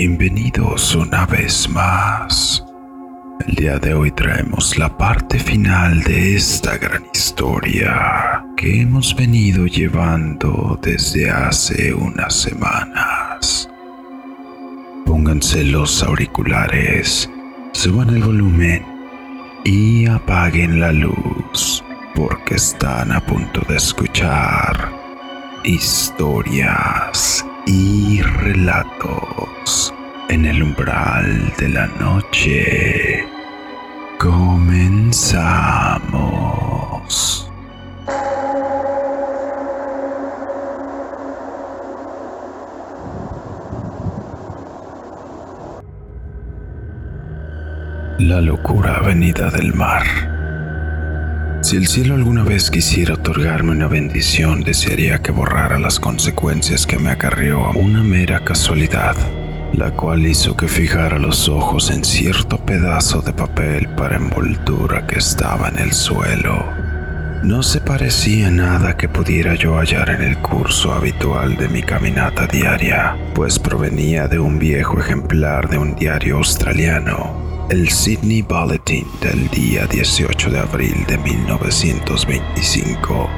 bienvenidos una vez más. El día de hoy traemos la parte final de esta gran historia que hemos venido llevando desde hace unas semanas. Pónganse los auriculares, suban el volumen y apaguen la luz porque están a punto de escuchar historias y relatos en el umbral de la noche. Comenzamos. La locura venida del mar. Si el cielo alguna vez quisiera otorgarme una bendición, desearía que borrara las consecuencias que me acarrió una mera casualidad la cual hizo que fijara los ojos en cierto pedazo de papel para envoltura que estaba en el suelo. No se parecía nada que pudiera yo hallar en el curso habitual de mi caminata diaria, pues provenía de un viejo ejemplar de un diario australiano, el Sydney Bulletin del día 18 de abril de 1925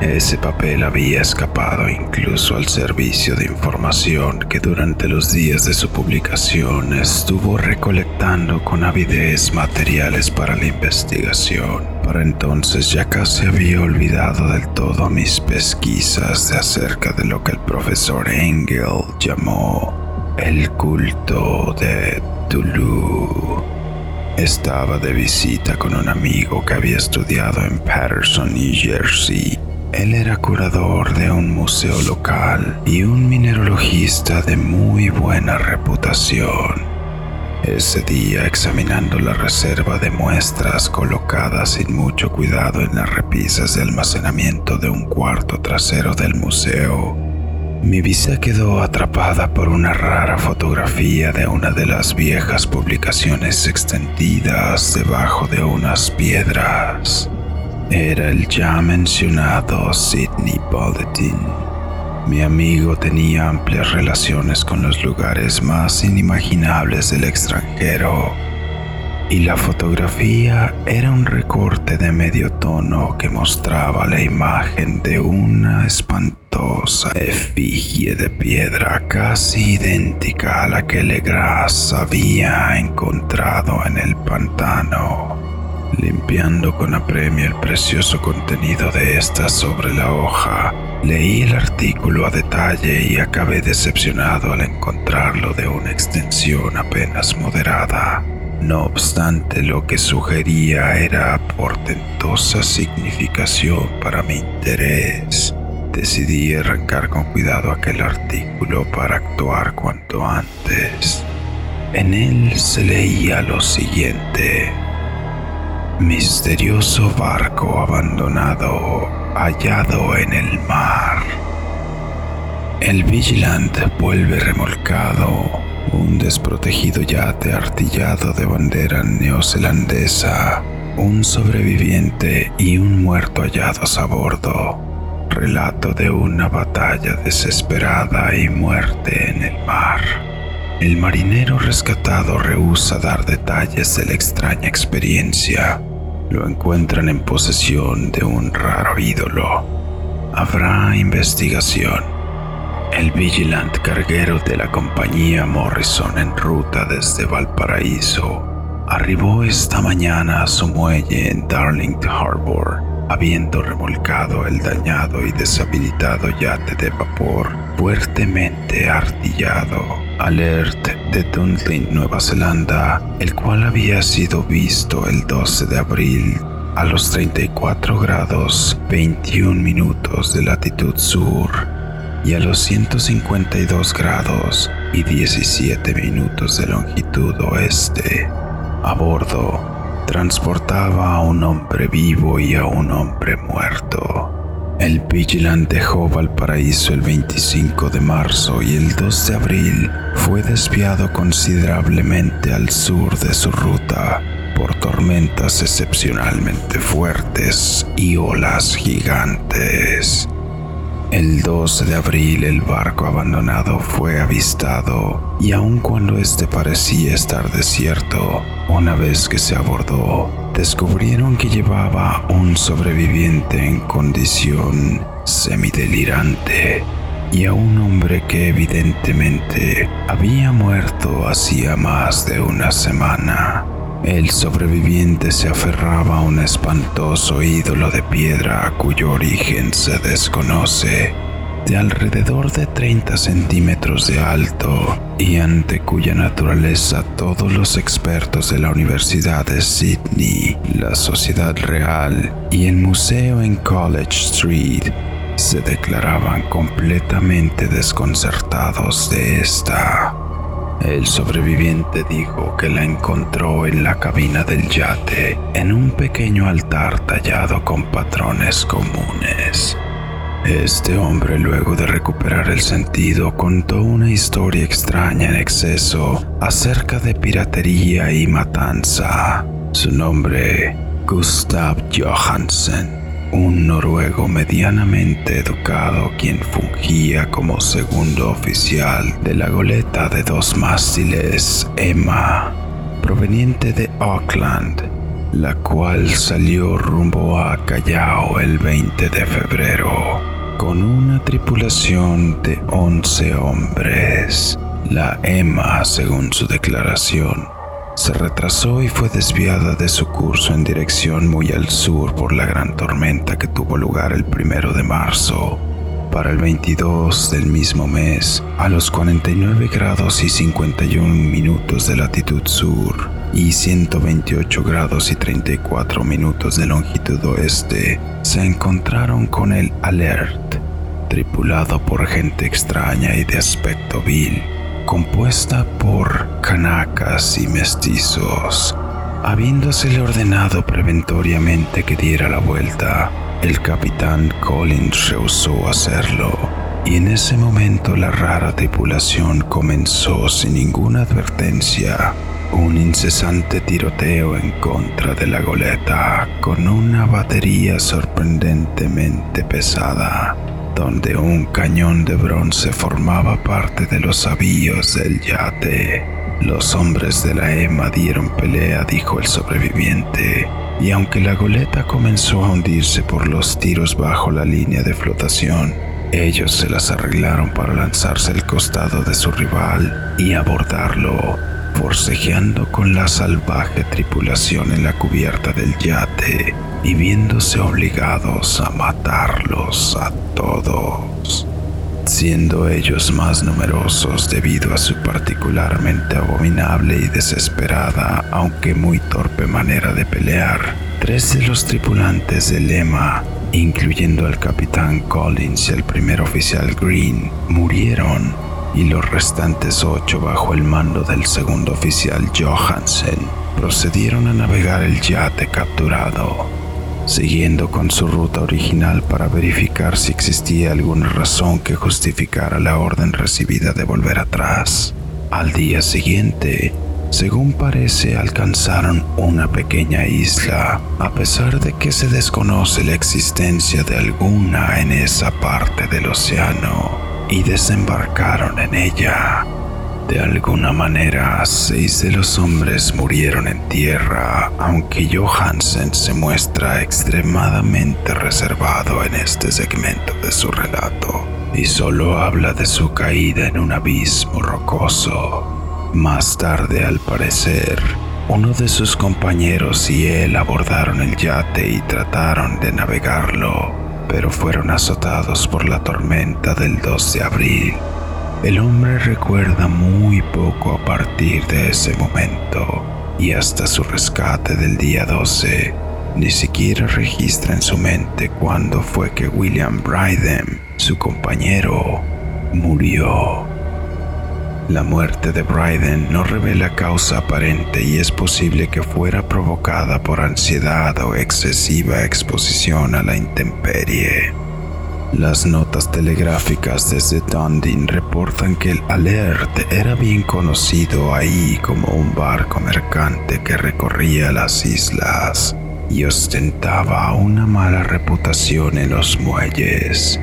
ese papel había escapado incluso al servicio de información que durante los días de su publicación estuvo recolectando con avidez materiales para la investigación. Para entonces ya casi había olvidado del todo mis pesquisas de acerca de lo que el profesor Engel llamó el culto de Estaba de visita con un amigo que había estudiado en Patterson, New Jersey, él era curador de un museo local y un mineralogista de muy buena reputación. Ese día, examinando la reserva de muestras colocadas sin mucho cuidado en las repisas de almacenamiento de un cuarto trasero del museo, mi vista quedó atrapada por una rara fotografía de una de las viejas publicaciones extendidas debajo de unas piedras. Era el ya mencionado Sydney Bulletin. Mi amigo tenía amplias relaciones con los lugares más inimaginables del extranjero y la fotografía era un recorte de medio tono que mostraba la imagen de una espantosa efigie de piedra casi idéntica a la que Legras había encontrado en el pantano. Limpiando con apremio el precioso contenido de esta sobre la hoja, leí el artículo a detalle y acabé decepcionado al encontrarlo de una extensión apenas moderada. No obstante, lo que sugería era portentosa significación para mi interés. Decidí arrancar con cuidado aquel artículo para actuar cuanto antes. En él se leía lo siguiente. Misterioso barco abandonado hallado en el mar. El Vigilant vuelve remolcado, un desprotegido yate artillado de bandera neozelandesa, un sobreviviente y un muerto hallados a bordo. Relato de una batalla desesperada y muerte en el mar. El marinero rescatado rehúsa dar detalles de la extraña experiencia. Lo encuentran en posesión de un raro ídolo. Habrá investigación. El Vigilant carguero de la compañía Morrison en ruta desde Valparaíso arribó esta mañana a su muelle en Darlington Harbor, habiendo remolcado el dañado y deshabilitado yate de vapor fuertemente artillado. Alert de Dunedin, Nueva Zelanda, el cual había sido visto el 12 de abril a los 34 grados 21 minutos de latitud sur y a los 152 grados y 17 minutos de longitud oeste. A bordo, transportaba a un hombre vivo y a un hombre muerto. El Vigilant dejó Valparaíso el 25 de marzo y el 2 de abril fue desviado considerablemente al sur de su ruta por tormentas excepcionalmente fuertes y olas gigantes. El 12 de abril el barco abandonado fue avistado y aun cuando este parecía estar desierto, una vez que se abordó, descubrieron que llevaba un sobreviviente en condición semidelirante y a un hombre que evidentemente había muerto hacía más de una semana. El sobreviviente se aferraba a un espantoso ídolo de piedra cuyo origen se desconoce, de alrededor de 30 centímetros de alto y ante cuya naturaleza todos los expertos de la Universidad de Sydney, la Sociedad Real y el museo en College Street se declaraban completamente desconcertados de esta. El sobreviviente dijo que la encontró en la cabina del yate, en un pequeño altar tallado con patrones comunes. Este hombre, luego de recuperar el sentido, contó una historia extraña en exceso acerca de piratería y matanza. Su nombre, Gustav Johansen un noruego medianamente educado quien fungía como segundo oficial de la goleta de dos mástiles Emma, proveniente de Auckland, la cual salió rumbo a Callao el 20 de febrero con una tripulación de 11 hombres. La Emma, según su declaración, se retrasó y fue desviada de su curso en dirección muy al sur por la gran tormenta que tuvo lugar el primero de marzo. Para el 22 del mismo mes, a los 49 grados y 51 minutos de latitud sur y 128 grados y 34 minutos de longitud oeste, se encontraron con el Alert, tripulado por gente extraña y de aspecto vil compuesta por canacas y mestizos. Habiéndosele ordenado preventoriamente que diera la vuelta, el capitán Collins rehusó hacerlo, y en ese momento la rara tripulación comenzó sin ninguna advertencia un incesante tiroteo en contra de la goleta con una batería sorprendentemente pesada donde un cañón de bronce formaba parte de los avíos del yate. Los hombres de la EMA dieron pelea, dijo el sobreviviente, y aunque la goleta comenzó a hundirse por los tiros bajo la línea de flotación, ellos se las arreglaron para lanzarse al costado de su rival y abordarlo, forcejeando con la salvaje tripulación en la cubierta del yate y viéndose obligados a matarlos a todos, siendo ellos más numerosos debido a su particularmente abominable y desesperada, aunque muy torpe manera de pelear. Tres de los tripulantes del lema, incluyendo al capitán Collins y el primer oficial Green, murieron y los restantes ocho bajo el mando del segundo oficial Johansen procedieron a navegar el yate capturado siguiendo con su ruta original para verificar si existía alguna razón que justificara la orden recibida de volver atrás. Al día siguiente, según parece, alcanzaron una pequeña isla, a pesar de que se desconoce la existencia de alguna en esa parte del océano, y desembarcaron en ella. De alguna manera, seis de los hombres murieron en tierra, aunque Johansen se muestra extremadamente reservado en este segmento de su relato y solo habla de su caída en un abismo rocoso. Más tarde, al parecer, uno de sus compañeros y él abordaron el yate y trataron de navegarlo, pero fueron azotados por la tormenta del 2 de abril el hombre recuerda muy poco a partir de ese momento y hasta su rescate del día 12 ni siquiera registra en su mente cuándo fue que William Bryden, su compañero, murió. La muerte de Bryden no revela causa aparente y es posible que fuera provocada por ansiedad o excesiva exposición a la intemperie. Las notas telegráficas desde Dundee reportan que el Alert era bien conocido ahí como un barco mercante que recorría las islas y ostentaba una mala reputación en los muelles.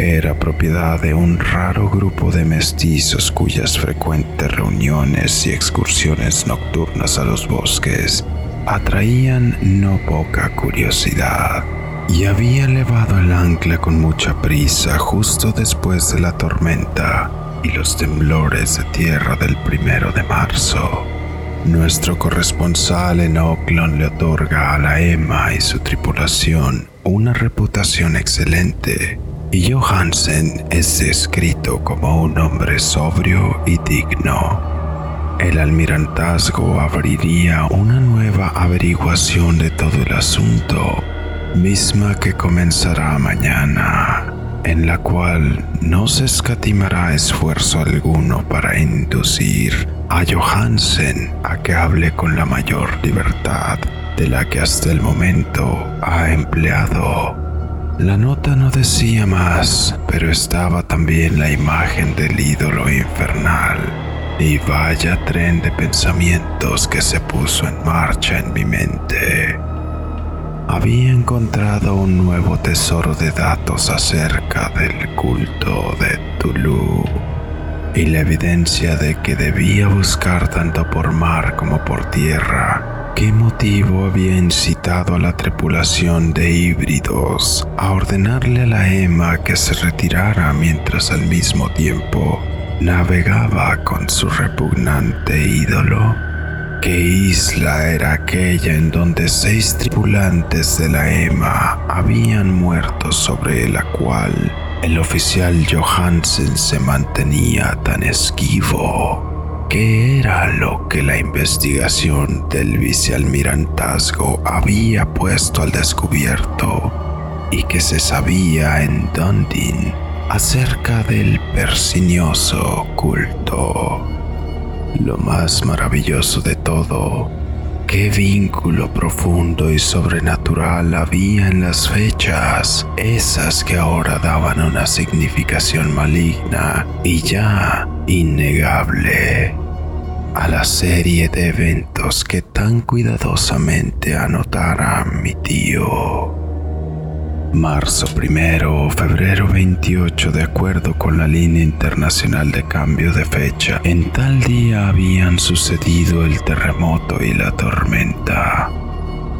Era propiedad de un raro grupo de mestizos cuyas frecuentes reuniones y excursiones nocturnas a los bosques atraían no poca curiosidad. Y había levado el ancla con mucha prisa justo después de la tormenta y los temblores de tierra del primero de marzo. Nuestro corresponsal en Oakland le otorga a la Emma y su tripulación una reputación excelente y Johansen es descrito como un hombre sobrio y digno. El almirantazgo abriría una nueva averiguación de todo el asunto, misma que comenzará mañana en la cual no se escatimará esfuerzo alguno para inducir a Johansen a que hable con la mayor libertad de la que hasta el momento ha empleado. La nota no decía más, pero estaba también la imagen del ídolo infernal. Y vaya tren de pensamientos que se puso en marcha en mi mente había encontrado un nuevo tesoro de datos acerca del culto de Tulu y la evidencia de que debía buscar tanto por mar como por tierra qué motivo había incitado a la tripulación de híbridos a ordenarle a la Emma que se retirara mientras al mismo tiempo navegaba con su repugnante ídolo. ¿Qué isla era aquella en donde seis tripulantes de la EMA habían muerto sobre la cual el oficial Johansen se mantenía tan esquivo? ¿Qué era lo que la investigación del vicealmirantazgo había puesto al descubierto y que se sabía en Dundee acerca del persinioso culto? Lo más maravilloso de todo, qué vínculo profundo y sobrenatural había en las fechas, esas que ahora daban una significación maligna y ya innegable a la serie de eventos que tan cuidadosamente anotara mi tío. Marzo primero o febrero 28 de acuerdo con la línea internacional de cambio de fecha. En tal día habían sucedido el terremoto y la tormenta.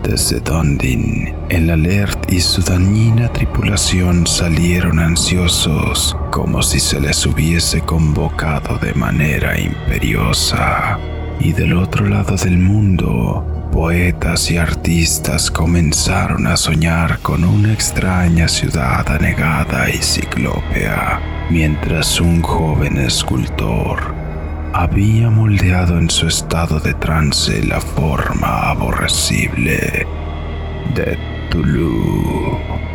Desde Dundee, el Alert y su dañina tripulación salieron ansiosos, como si se les hubiese convocado de manera imperiosa. Y del otro lado del mundo, poetas y artistas comenzaron a soñar con una extraña ciudad anegada y ciclópea, mientras un joven escultor había moldeado en su estado de trance la forma aborrecible de Tulu.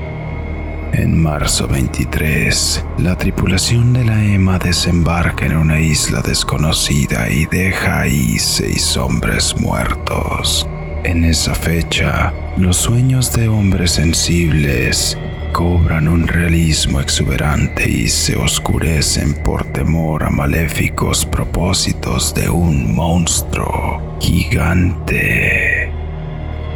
En marzo 23, la tripulación de la EMA desembarca en una isla desconocida y deja ahí seis hombres muertos. En esa fecha, los sueños de hombres sensibles cobran un realismo exuberante y se oscurecen por temor a maléficos propósitos de un monstruo gigante.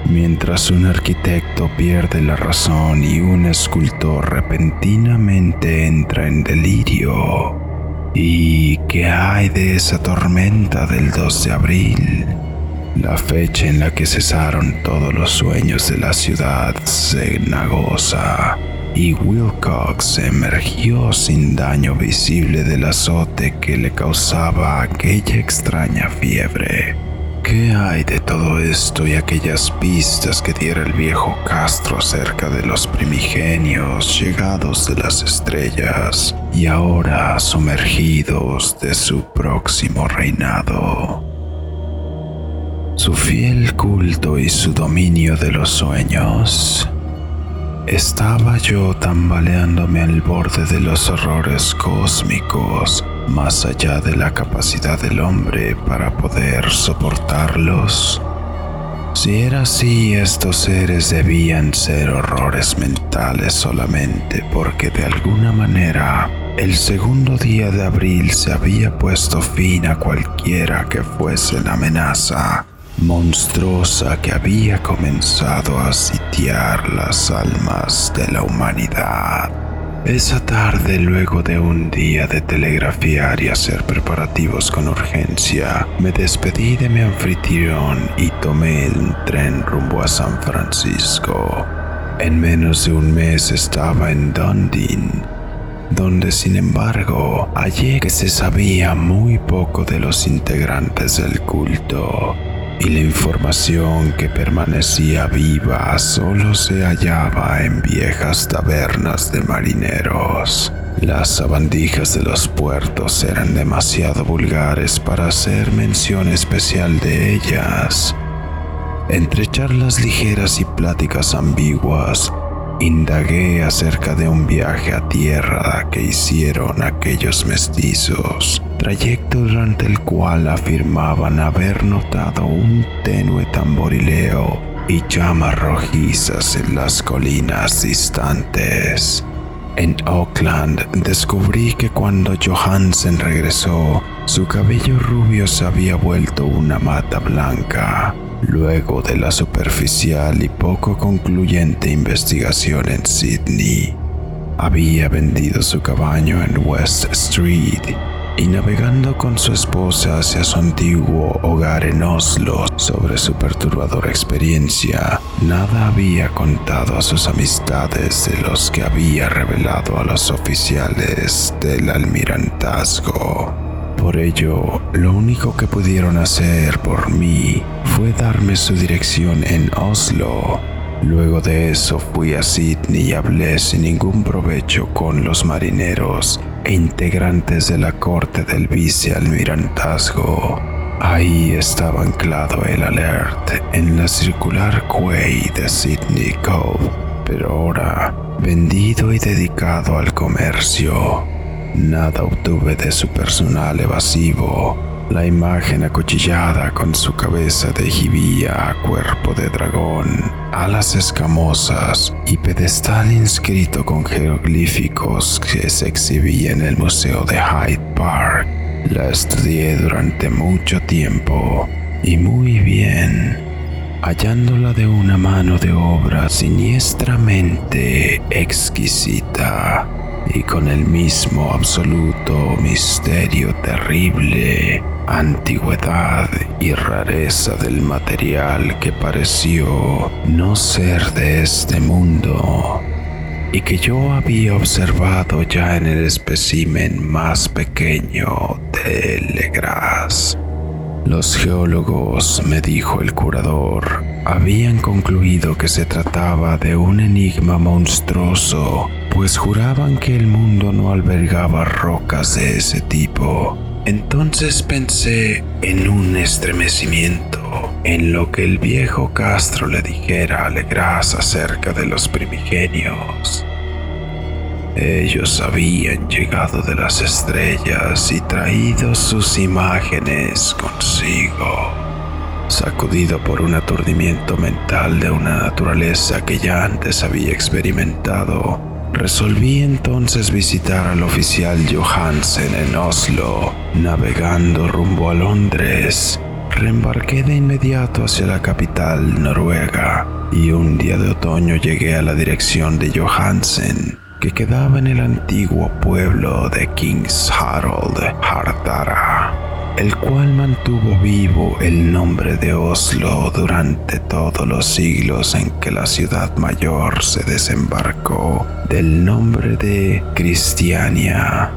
Mientras un arquitecto pierde la razón y un escultor repentinamente entra en delirio. ¿Y qué hay de esa tormenta del 2 de abril? La fecha en la que cesaron todos los sueños de la ciudad cenagosa y Wilcox emergió sin daño visible del azote que le causaba aquella extraña fiebre. ¿Qué hay de todo esto y aquellas pistas que diera el viejo Castro acerca de los primigenios llegados de las estrellas y ahora sumergidos de su próximo reinado? Su fiel culto y su dominio de los sueños. Estaba yo tambaleándome al borde de los horrores cósmicos más allá de la capacidad del hombre para poder soportarlos. Si era así, estos seres debían ser horrores mentales solamente porque de alguna manera el segundo día de abril se había puesto fin a cualquiera que fuese la amenaza monstruosa que había comenzado a sitiar las almas de la humanidad. Esa tarde, luego de un día de telegrafiar y hacer preparativos con urgencia, me despedí de mi anfitrión y tomé el tren rumbo a San Francisco. En menos de un mes estaba en Dundee, donde sin embargo hallé que se sabía muy poco de los integrantes del culto y la información que permanecía viva solo se hallaba en viejas tabernas de marineros. Las sabandijas de los puertos eran demasiado vulgares para hacer mención especial de ellas. Entre charlas ligeras y pláticas ambiguas, indagué acerca de un viaje a tierra que hicieron aquellos mestizos, trayecto durante el cual afirmaban haber notado un tenue tamborileo y llamas rojizas en las colinas distantes. En Oakland descubrí que cuando Johansen regresó, su cabello rubio se había vuelto una mata blanca luego de la superficial y poco concluyente investigación en Sydney. Había vendido su caballo en West Street y navegando con su esposa hacia su antiguo hogar en Oslo sobre su perturbadora experiencia, nada había contado a sus amistades de los que había revelado a los oficiales del almirantazgo. Por ello, lo único que pudieron hacer por mí fue darme su dirección en Oslo. Luego de eso fui a Sydney y hablé sin ningún provecho con los marineros e integrantes de la corte del vicealmirantazgo. Ahí estaba anclado el alert en la circular quay de Sydney Cove, pero ahora vendido y dedicado al comercio. Nada obtuve de su personal evasivo. La imagen acuchillada con su cabeza de jibía cuerpo de dragón, alas escamosas y pedestal inscrito con jeroglíficos que se exhibía en el Museo de Hyde Park. La estudié durante mucho tiempo y muy bien, hallándola de una mano de obra siniestramente exquisita y con el mismo absoluto misterio terrible, antigüedad y rareza del material que pareció no ser de este mundo y que yo había observado ya en el espécimen más pequeño de Legras. Los geólogos, me dijo el curador, habían concluido que se trataba de un enigma monstruoso, pues juraban que el mundo no albergaba rocas de ese tipo. Entonces pensé en un estremecimiento, en lo que el viejo Castro le dijera a Legras acerca de los primigenios. Ellos habían llegado de las estrellas y traído sus imágenes consigo. Sacudido por un aturdimiento mental de una naturaleza que ya antes había experimentado, resolví entonces visitar al oficial Johansen en Oslo, navegando rumbo a Londres. Reembarqué de inmediato hacia la capital noruega y un día de otoño llegué a la dirección de Johansen que quedaba en el antiguo pueblo de Kings Harold Hardara, el cual mantuvo vivo el nombre de Oslo durante todos los siglos en que la ciudad mayor se desembarcó del nombre de Cristiania.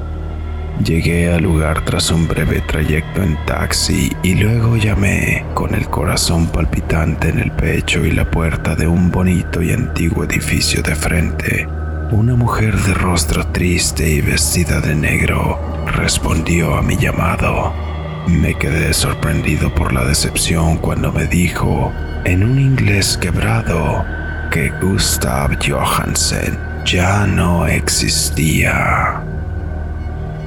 Llegué al lugar tras un breve trayecto en taxi y luego llamé con el corazón palpitante en el pecho y la puerta de un bonito y antiguo edificio de frente. Una mujer de rostro triste y vestida de negro respondió a mi llamado. Me quedé sorprendido por la decepción cuando me dijo, en un inglés quebrado, que Gustav Johansen ya no existía.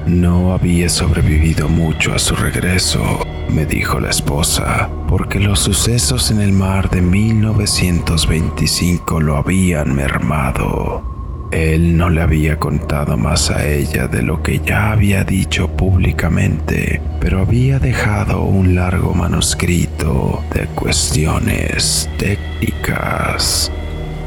No había sobrevivido mucho a su regreso, me dijo la esposa, porque los sucesos en el mar de 1925 lo habían mermado. Él no le había contado más a ella de lo que ya había dicho públicamente, pero había dejado un largo manuscrito de cuestiones técnicas,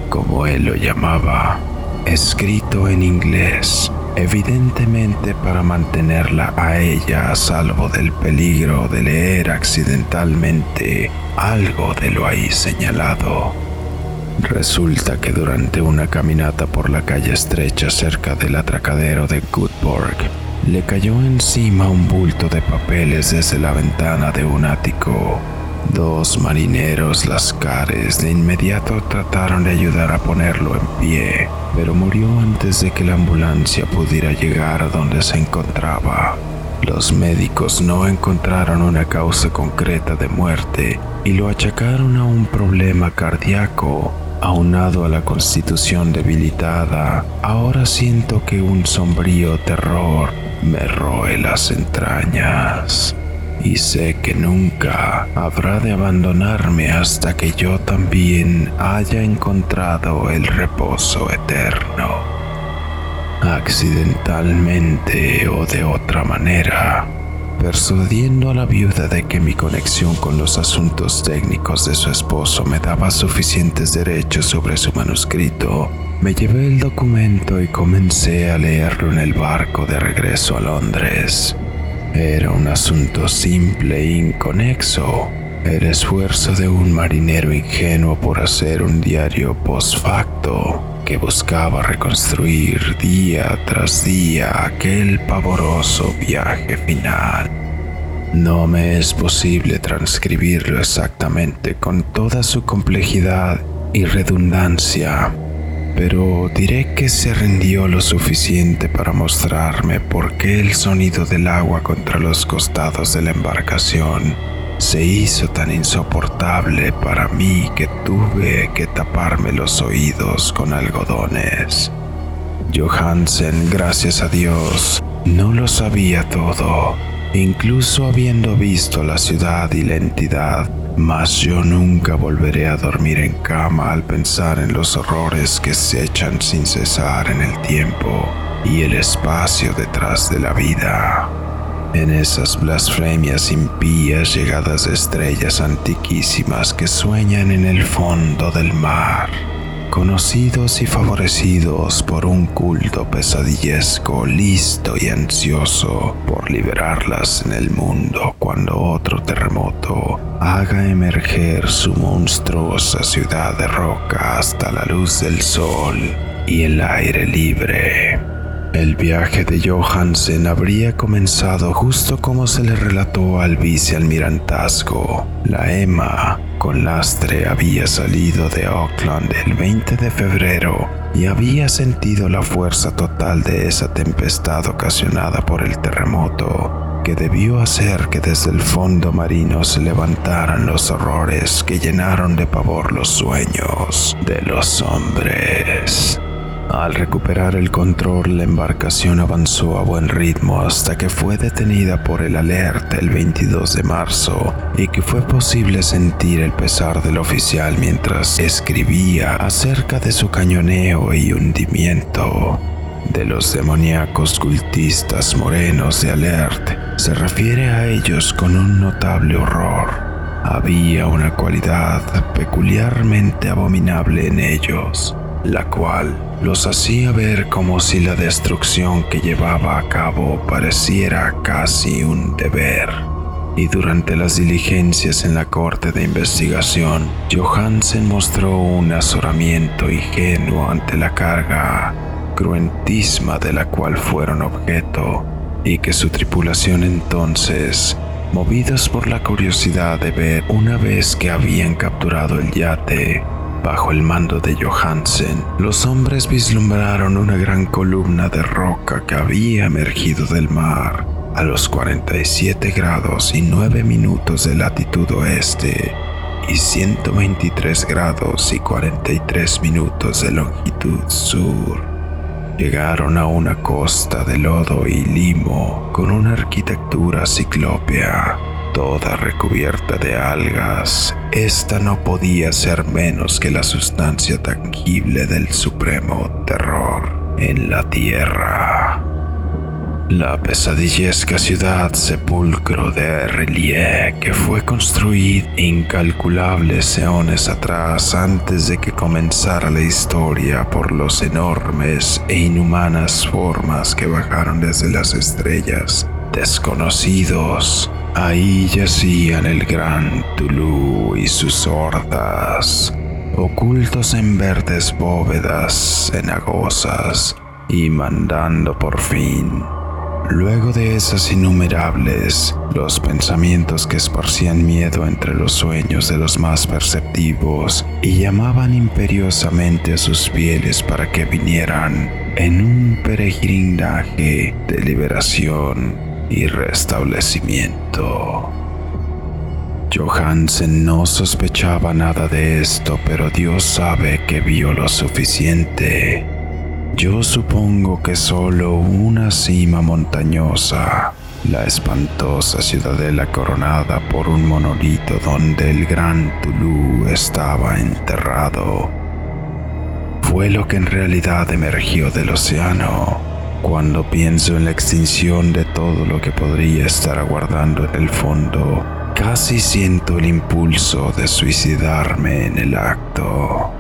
como él lo llamaba. escrito en inglés, evidentemente para mantenerla a ella a salvo del peligro de leer accidentalmente algo de lo ahí señalado. Resulta que durante una caminata por la calle estrecha cerca del atracadero de Goodborg, le cayó encima un bulto de papeles desde la ventana de un ático. Dos marineros lascares de inmediato trataron de ayudar a ponerlo en pie, pero murió antes de que la ambulancia pudiera llegar a donde se encontraba. Los médicos no encontraron una causa concreta de muerte y lo achacaron a un problema cardíaco aunado a la constitución debilitada, ahora siento que un sombrío terror me roe las entrañas. Y sé que nunca habrá de abandonarme hasta que yo también haya encontrado el reposo eterno. Accidentalmente o de otra manera, persuadiendo a la viuda de que mi conexión con los asuntos técnicos de su esposo me daba suficientes derechos sobre su manuscrito, me llevé el documento y comencé a leerlo en el barco de regreso a Londres. Era un asunto simple e inconexo, el esfuerzo de un marinero ingenuo por hacer un diario post facto que buscaba reconstruir día tras día aquel pavoroso viaje final. No me es posible transcribirlo exactamente con toda su complejidad y redundancia, pero diré que se rindió lo suficiente para mostrarme por qué el sonido del agua contra los costados de la embarcación se hizo tan insoportable para mí que tuve que taparme los oídos con algodones. Johansen, gracias a Dios, no lo sabía todo, incluso habiendo visto la ciudad y la entidad, mas yo nunca volveré a dormir en cama al pensar en los horrores que se echan sin cesar en el tiempo y el espacio detrás de la vida en esas blasfemias impías llegadas de estrellas antiquísimas que sueñan en el fondo del mar, conocidos y favorecidos por un culto pesadillesco listo y ansioso por liberarlas en el mundo cuando otro terremoto haga emerger su monstruosa ciudad de roca hasta la luz del sol y el aire libre. El viaje de Johansen habría comenzado justo como se le relató al vicealmirantazgo. La Emma, con lastre, había salido de Auckland el 20 de febrero y había sentido la fuerza total de esa tempestad ocasionada por el terremoto, que debió hacer que desde el fondo marino se levantaran los horrores que llenaron de pavor los sueños de los hombres. Al recuperar el control, la embarcación avanzó a buen ritmo hasta que fue detenida por el alerta el 22 de marzo y que fue posible sentir el pesar del oficial mientras escribía acerca de su cañoneo y hundimiento. De los demoníacos cultistas morenos de Alert, se refiere a ellos con un notable horror. Había una cualidad peculiarmente abominable en ellos, la cual los hacía ver como si la destrucción que llevaba a cabo pareciera casi un deber. Y durante las diligencias en la corte de investigación, Johansen mostró un azoramiento ingenuo ante la carga cruentísima de la cual fueron objeto, y que su tripulación entonces, movidos por la curiosidad de ver una vez que habían capturado el yate, Bajo el mando de Johansen, los hombres vislumbraron una gran columna de roca que había emergido del mar a los 47 grados y 9 minutos de latitud oeste y 123 grados y 43 minutos de longitud sur. Llegaron a una costa de lodo y limo con una arquitectura ciclópea toda recubierta de algas, esta no podía ser menos que la sustancia tangible del supremo terror en la tierra. La pesadillesca ciudad sepulcro de Relie, que fue construida incalculables eones atrás antes de que comenzara la historia por los enormes e inhumanas formas que bajaron desde las estrellas, desconocidos. Ahí yacían el gran Tulu y sus hordas, ocultos en verdes bóvedas cenagosas y mandando por fin Luego de esas innumerables, los pensamientos que esparcían miedo entre los sueños de los más perceptivos y llamaban imperiosamente a sus fieles para que vinieran en un peregrinaje de liberación y restablecimiento. Johansen no sospechaba nada de esto, pero Dios sabe que vio lo suficiente yo supongo que solo una cima montañosa, la espantosa ciudadela coronada por un monolito donde el gran Tulu estaba enterrado, fue lo que en realidad emergió del océano. Cuando pienso en la extinción de todo lo que podría estar aguardando en el fondo, casi siento el impulso de suicidarme en el acto.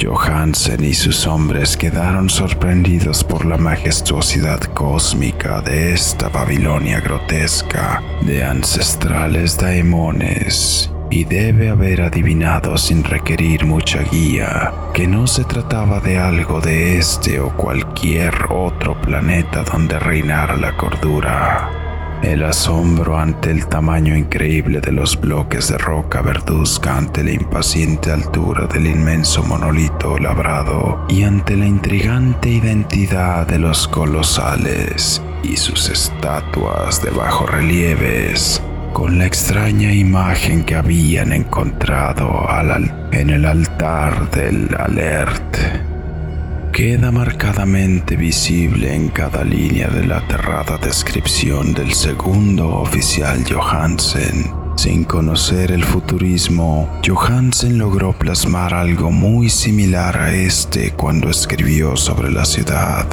Johansen y sus hombres quedaron sorprendidos por la majestuosidad cósmica de esta Babilonia grotesca de ancestrales daemones y debe haber adivinado sin requerir mucha guía que no se trataba de algo de este o cualquier otro planeta donde reinara la cordura. El asombro ante el tamaño increíble de los bloques de roca verduzca ante la impaciente altura del inmenso monolito labrado y ante la intrigante identidad de los colosales y sus estatuas de bajo relieves con la extraña imagen que habían encontrado en el altar del Alert queda marcadamente visible en cada línea de la aterrada descripción del segundo oficial Johansen. Sin conocer el futurismo, Johansen logró plasmar algo muy similar a este cuando escribió sobre la ciudad,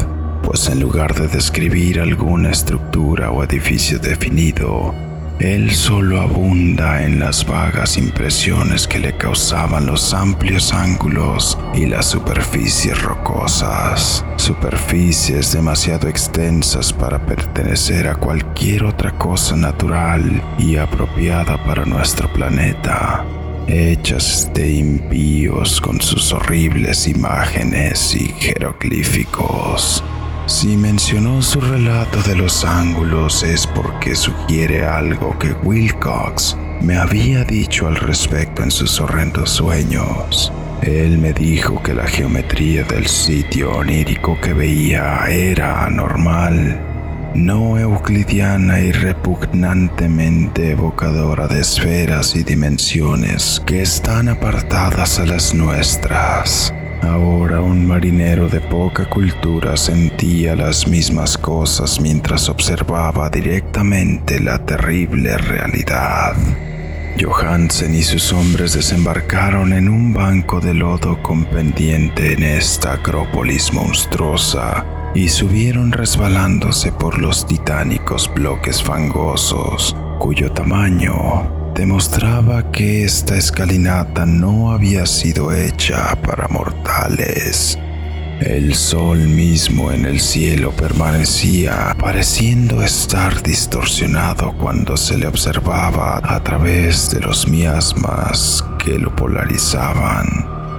pues en lugar de describir alguna estructura o edificio definido, él solo abunda en las vagas impresiones que le causaban los amplios ángulos y las superficies rocosas, superficies demasiado extensas para pertenecer a cualquier otra cosa natural y apropiada para nuestro planeta hechas de impíos con sus horribles imágenes y jeroglíficos. Si mencionó su relato de los ángulos es porque sugiere algo que Wilcox me había dicho al respecto en sus horrendos sueños. Él me dijo que la geometría del sitio onírico que veía era anormal, no euclidiana y repugnantemente evocadora de esferas y dimensiones que están apartadas a las nuestras. Ahora un marinero de poca cultura sentía las mismas cosas mientras observaba directamente la terrible realidad. Johansen y sus hombres desembarcaron en un banco de lodo con pendiente en esta acrópolis monstruosa y subieron resbalándose por los titánicos bloques fangosos, cuyo tamaño demostraba que esta escalinata no había sido hecha para mortales. El sol mismo en el cielo permanecía pareciendo estar distorsionado cuando se le observaba a través de los miasmas que lo polarizaban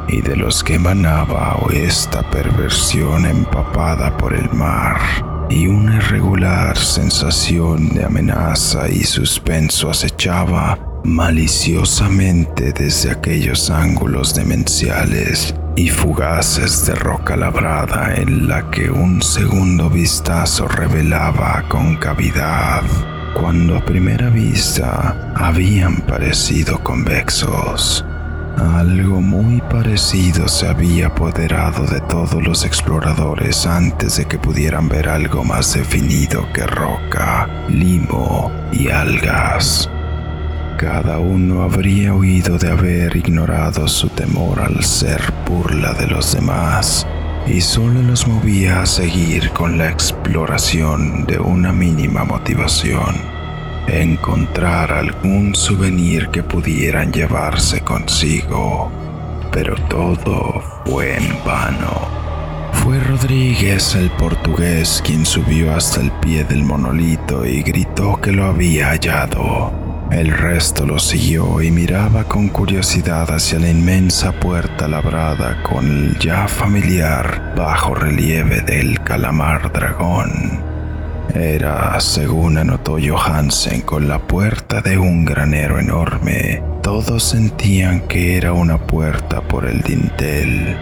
y de los que emanaba esta perversión empapada por el mar y una irregular sensación de amenaza y suspenso acechaba maliciosamente desde aquellos ángulos demenciales y fugaces de roca labrada en la que un segundo vistazo revelaba concavidad cuando a primera vista habían parecido convexos. Algo muy parecido se había apoderado de todos los exploradores antes de que pudieran ver algo más definido que roca, limo y algas. Cada uno habría huido de haber ignorado su temor al ser burla de los demás, y solo los movía a seguir con la exploración de una mínima motivación, encontrar algún souvenir que pudieran llevarse consigo. Pero todo fue en vano. Fue Rodríguez el portugués quien subió hasta el pie del monolito y gritó que lo había hallado. El resto lo siguió y miraba con curiosidad hacia la inmensa puerta labrada con el ya familiar bajo relieve del calamar dragón. Era, según anotó Johansen, con la puerta de un granero enorme. Todos sentían que era una puerta por el dintel,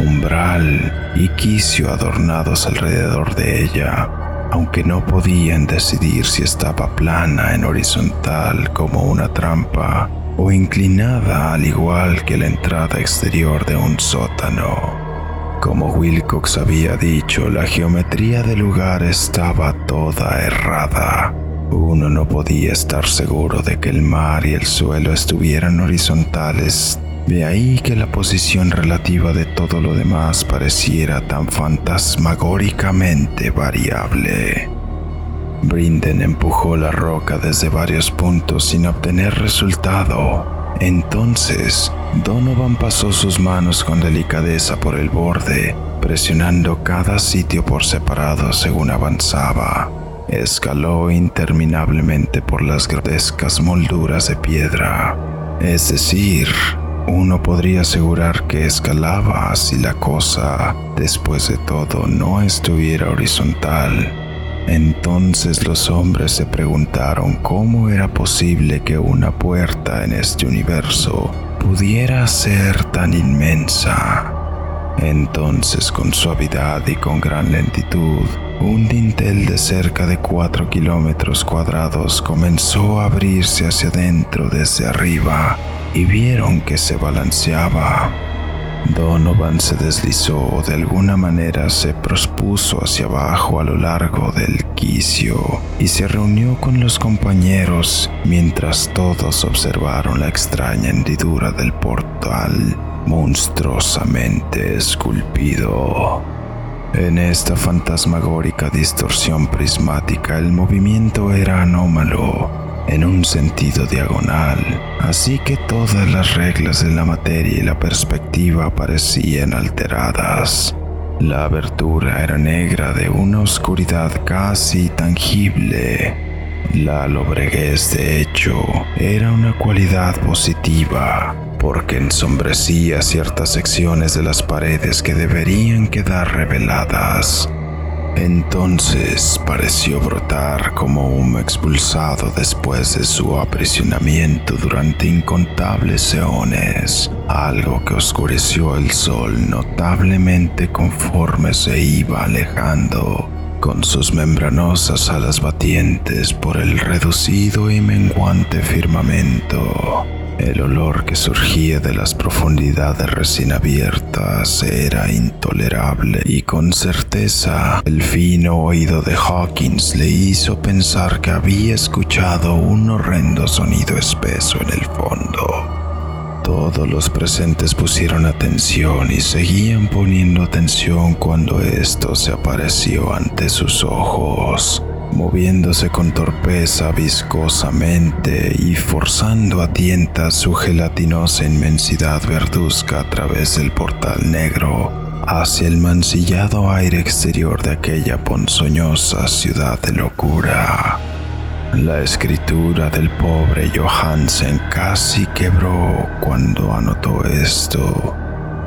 umbral y quicio adornados alrededor de ella aunque no podían decidir si estaba plana en horizontal como una trampa o inclinada al igual que la entrada exterior de un sótano. Como Wilcox había dicho, la geometría del lugar estaba toda errada. Uno no podía estar seguro de que el mar y el suelo estuvieran horizontales de ahí que la posición relativa de todo lo demás pareciera tan fantasmagóricamente variable. Brinden empujó la roca desde varios puntos sin obtener resultado. Entonces, Donovan pasó sus manos con delicadeza por el borde, presionando cada sitio por separado según avanzaba. Escaló interminablemente por las grotescas molduras de piedra, es decir, uno podría asegurar que escalaba si la cosa, después de todo, no estuviera horizontal. Entonces los hombres se preguntaron cómo era posible que una puerta en este universo pudiera ser tan inmensa. Entonces con suavidad y con gran lentitud, un dintel de cerca de 4 kilómetros cuadrados comenzó a abrirse hacia adentro desde arriba y vieron que se balanceaba. Donovan se deslizó o de alguna manera se prospuso hacia abajo a lo largo del quicio y se reunió con los compañeros mientras todos observaron la extraña hendidura del portal monstruosamente esculpido. En esta fantasmagórica distorsión prismática el movimiento era anómalo en un sentido diagonal, así que todas las reglas de la materia y la perspectiva parecían alteradas. La abertura era negra de una oscuridad casi tangible. La lobreguez, de hecho, era una cualidad positiva, porque ensombrecía ciertas secciones de las paredes que deberían quedar reveladas. Entonces pareció brotar como humo expulsado después de su aprisionamiento durante incontables eones, algo que oscureció el sol notablemente conforme se iba alejando, con sus membranosas alas batientes por el reducido y menguante firmamento. El olor que surgía de las profundidades recién abiertas era intolerable y con certeza el fino oído de Hawkins le hizo pensar que había escuchado un horrendo sonido espeso en el fondo. Todos los presentes pusieron atención y seguían poniendo atención cuando esto se apareció ante sus ojos moviéndose con torpeza viscosamente y forzando a tientas su gelatinosa inmensidad verduzca a través del portal negro hacia el mancillado aire exterior de aquella ponzoñosa ciudad de locura. La escritura del pobre Johansen casi quebró cuando anotó esto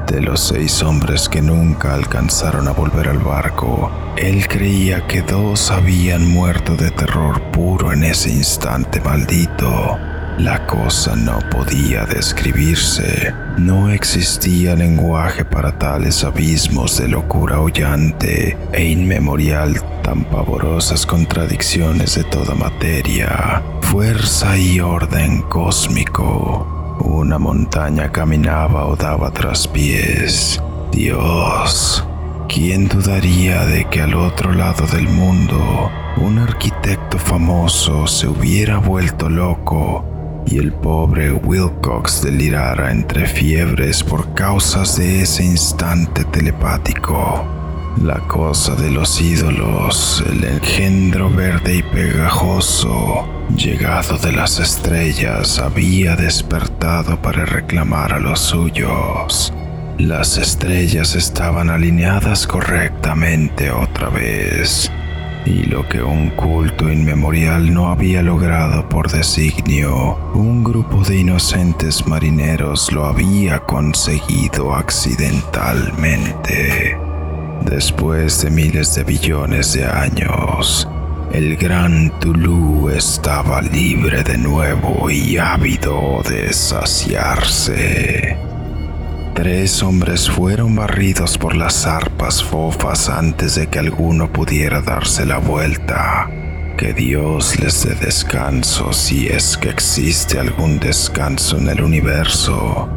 de los seis hombres que nunca alcanzaron a volver al barco, él creía que dos habían muerto de terror puro en ese instante maldito. La cosa no podía describirse. No existía lenguaje para tales abismos de locura hollante e inmemorial tan pavorosas contradicciones de toda materia, fuerza y orden cósmico. Una montaña caminaba o daba pies. Dios, ¿quién dudaría de que al otro lado del mundo un arquitecto famoso se hubiera vuelto loco y el pobre Wilcox delirara entre fiebres por causas de ese instante telepático. La cosa de los ídolos, el engendro verde y pegajoso, llegado de las estrellas, había despertado para reclamar a los suyos. Las estrellas estaban alineadas correctamente otra vez, y lo que un culto inmemorial no había logrado por designio, un grupo de inocentes marineros lo había conseguido accidentalmente. Después de miles de billones de años, el gran Tulu estaba libre de nuevo y ávido de saciarse. Tres hombres fueron barridos por las arpas fofas antes de que alguno pudiera darse la vuelta. Que Dios les dé descanso si es que existe algún descanso en el universo.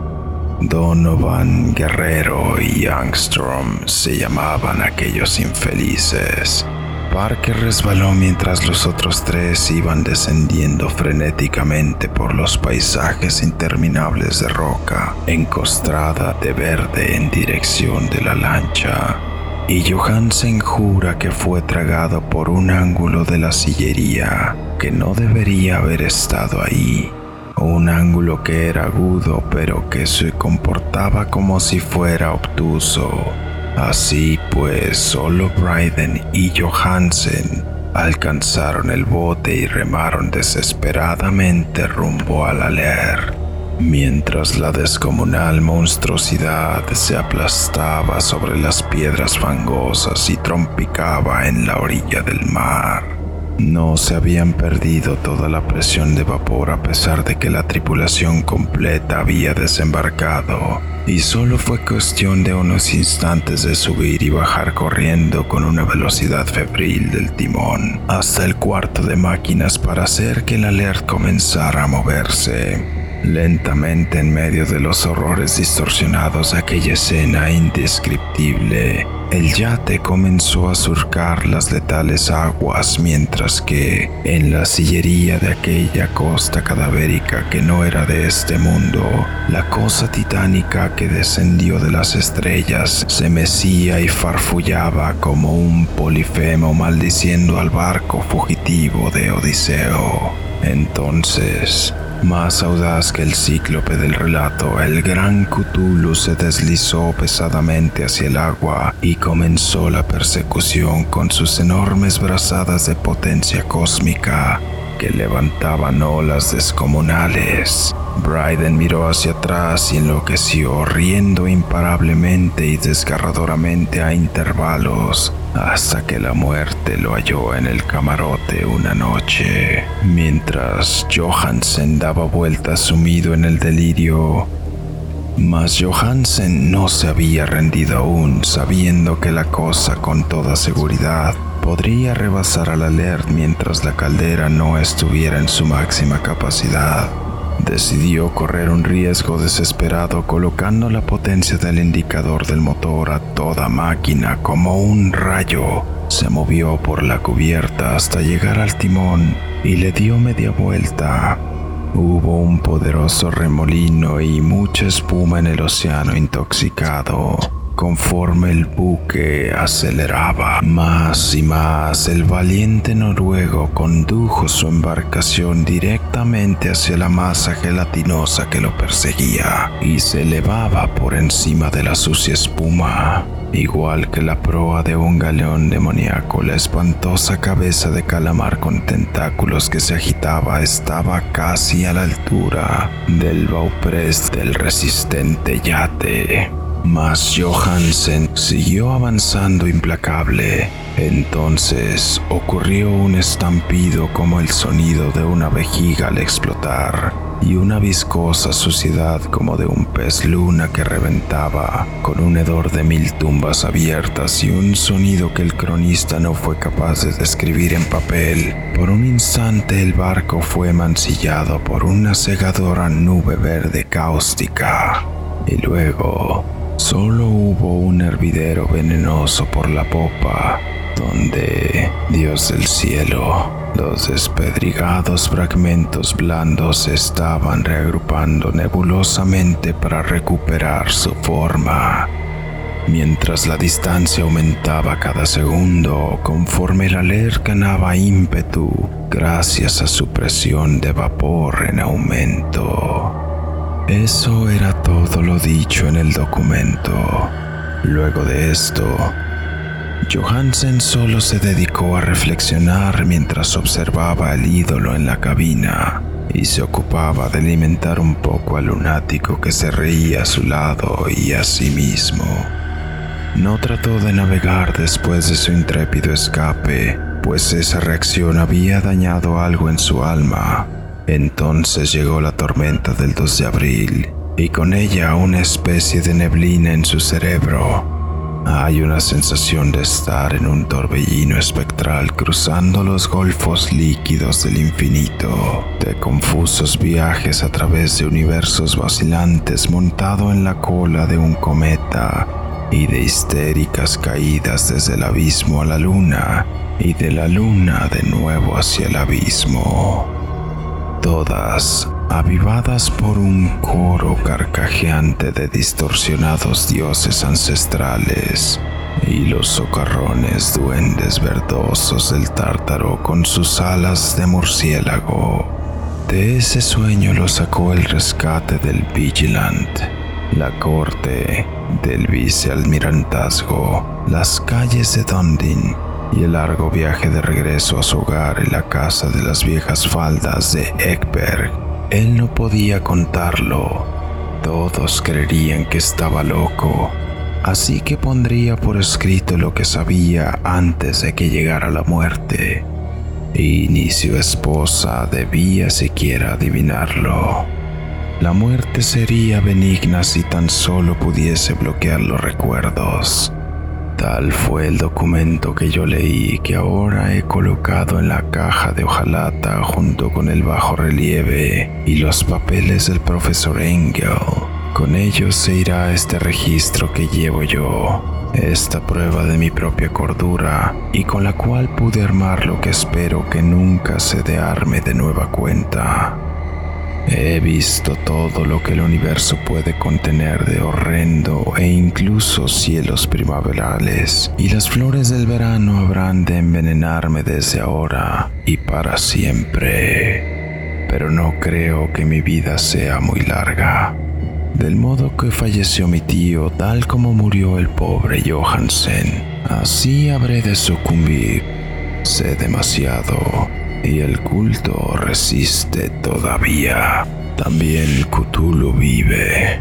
Donovan, Guerrero y Youngstrom se llamaban aquellos infelices. Parker resbaló mientras los otros tres iban descendiendo frenéticamente por los paisajes interminables de roca, encostrada de verde en dirección de la lancha. Y Johansen jura que fue tragado por un ángulo de la sillería que no debería haber estado ahí un ángulo que era agudo pero que se comportaba como si fuera obtuso. Así pues, solo Bryden y Johansen alcanzaron el bote y remaron desesperadamente rumbo al aler, mientras la descomunal monstruosidad se aplastaba sobre las piedras fangosas y trompicaba en la orilla del mar. No se habían perdido toda la presión de vapor a pesar de que la tripulación completa había desembarcado, y solo fue cuestión de unos instantes de subir y bajar corriendo con una velocidad febril del timón hasta el cuarto de máquinas para hacer que el alert comenzara a moverse. Lentamente en medio de los horrores distorsionados de aquella escena indescriptible, el yate comenzó a surcar las letales aguas mientras que, en la sillería de aquella costa cadavérica que no era de este mundo, la cosa titánica que descendió de las estrellas se mecía y farfullaba como un polifemo maldiciendo al barco fugitivo de Odiseo. Entonces, más audaz que el cíclope del relato, el gran Cthulhu se deslizó pesadamente hacia el agua y comenzó la persecución con sus enormes brazadas de potencia cósmica que levantaban olas descomunales. Bryden miró hacia atrás y enloqueció, riendo imparablemente y desgarradoramente a intervalos, hasta que la muerte lo halló en el camarote una noche. Mientras Johansen daba vueltas sumido en el delirio, mas Johansen no se había rendido aún, sabiendo que la cosa con toda seguridad podría rebasar al alert mientras la caldera no estuviera en su máxima capacidad. Decidió correr un riesgo desesperado colocando la potencia del indicador del motor a toda máquina como un rayo. Se movió por la cubierta hasta llegar al timón y le dio media vuelta. Hubo un poderoso remolino y mucha espuma en el océano intoxicado. Conforme el buque aceleraba más y más, el valiente noruego condujo su embarcación directamente hacia la masa gelatinosa que lo perseguía y se elevaba por encima de la sucia espuma. Igual que la proa de un galeón demoníaco, la espantosa cabeza de calamar con tentáculos que se agitaba estaba casi a la altura del bauprés del resistente yate. Mas Johansen siguió avanzando implacable. Entonces ocurrió un estampido como el sonido de una vejiga al explotar y una viscosa suciedad como de un pez luna que reventaba, con un hedor de mil tumbas abiertas y un sonido que el cronista no fue capaz de describir en papel. Por un instante el barco fue mancillado por una cegadora nube verde cáustica. Y luego Solo hubo un hervidero venenoso por la popa, donde Dios del cielo Los despedrigados fragmentos blandos se estaban reagrupando nebulosamente para recuperar su forma, mientras la distancia aumentaba cada segundo conforme el aler ganaba ímpetu gracias a su presión de vapor en aumento. Eso era todo lo dicho en el documento. Luego de esto, Johansen solo se dedicó a reflexionar mientras observaba al ídolo en la cabina y se ocupaba de alimentar un poco al lunático que se reía a su lado y a sí mismo. No trató de navegar después de su intrépido escape, pues esa reacción había dañado algo en su alma. Entonces llegó la tormenta del 2 de abril y con ella una especie de neblina en su cerebro hay una sensación de estar en un torbellino espectral cruzando los golfos líquidos del infinito, de confusos viajes a través de universos vacilantes montado en la cola de un cometa y de histéricas caídas desde el abismo a la luna y de la luna de nuevo hacia el abismo. Todas avivadas por un coro carcajeante de distorsionados dioses ancestrales y los socarrones duendes verdosos del tártaro con sus alas de murciélago. De ese sueño lo sacó el rescate del Vigilant, la corte del vicealmirantazgo, las calles de Dundee y el largo viaje de regreso a su hogar en la casa de las viejas faldas de Ekberg él no podía contarlo. Todos creerían que estaba loco, así que pondría por escrito lo que sabía antes de que llegara la muerte. Y ni su esposa debía siquiera adivinarlo. La muerte sería benigna si tan solo pudiese bloquear los recuerdos. Tal fue el documento que yo leí que ahora he colocado en la caja de hojalata junto con el bajo relieve y los papeles del profesor Engel. Con ellos se irá este registro que llevo yo, esta prueba de mi propia cordura y con la cual pude armar lo que espero que nunca se de arme de nueva cuenta. He visto todo lo que el universo puede contener de horrendo e incluso cielos primaverales, y las flores del verano habrán de envenenarme desde ahora y para siempre. Pero no creo que mi vida sea muy larga. Del modo que falleció mi tío, tal como murió el pobre Johansen, así habré de sucumbir. Sé demasiado y el culto resiste todavía. También Cthulhu vive.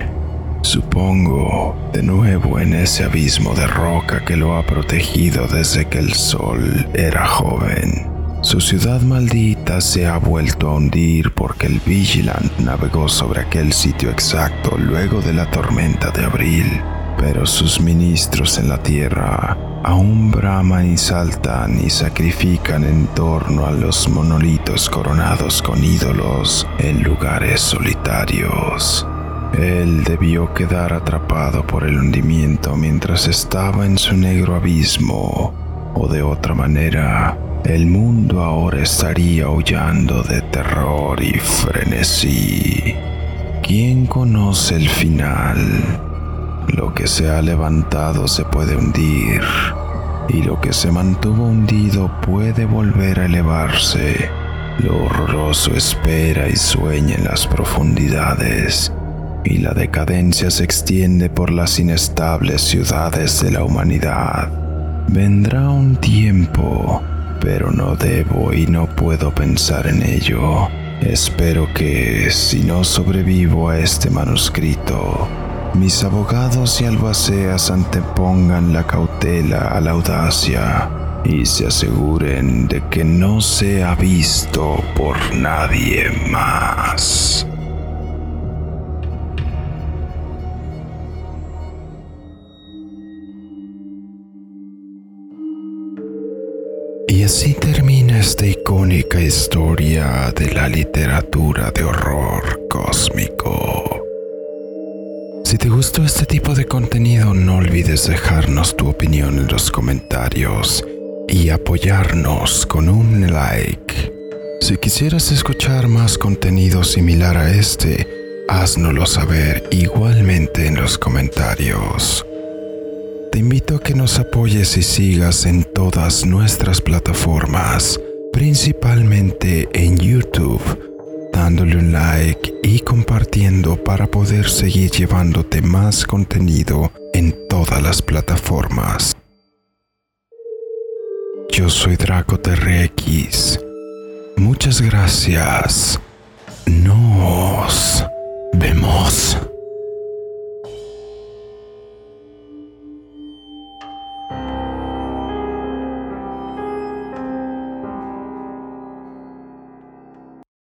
Supongo, de nuevo en ese abismo de roca que lo ha protegido desde que el sol era joven. Su ciudad maldita se ha vuelto a hundir porque el Vigilant navegó sobre aquel sitio exacto luego de la tormenta de abril, pero sus ministros en la tierra aún braman y saltan y sacrifican en torno a los monolitos coronados con ídolos en lugares solitarios. Él debió quedar atrapado por el hundimiento mientras estaba en su negro abismo, o de otra manera, el mundo ahora estaría aullando de terror y frenesí. ¿Quién conoce el final? Lo que se ha levantado se puede hundir y lo que se mantuvo hundido puede volver a elevarse. Lo horroroso espera y sueña en las profundidades y la decadencia se extiende por las inestables ciudades de la humanidad. Vendrá un tiempo, pero no debo y no puedo pensar en ello. Espero que, si no sobrevivo a este manuscrito, mis abogados y albaceas antepongan la cautela a la audacia y se aseguren de que no sea visto por nadie más. Y así termina esta icónica historia de la literatura de horror cósmico. Si te gustó este tipo de contenido, no olvides dejarnos tu opinión en los comentarios y apoyarnos con un like. Si quisieras escuchar más contenido similar a este, háznoslo saber igualmente en los comentarios. Te invito a que nos apoyes y sigas en todas nuestras plataformas, principalmente en YouTube, dándole un like y compartiendo para poder seguir llevándote más contenido en todas las plataformas. Yo soy DracoTrx. Muchas gracias. Nos vemos.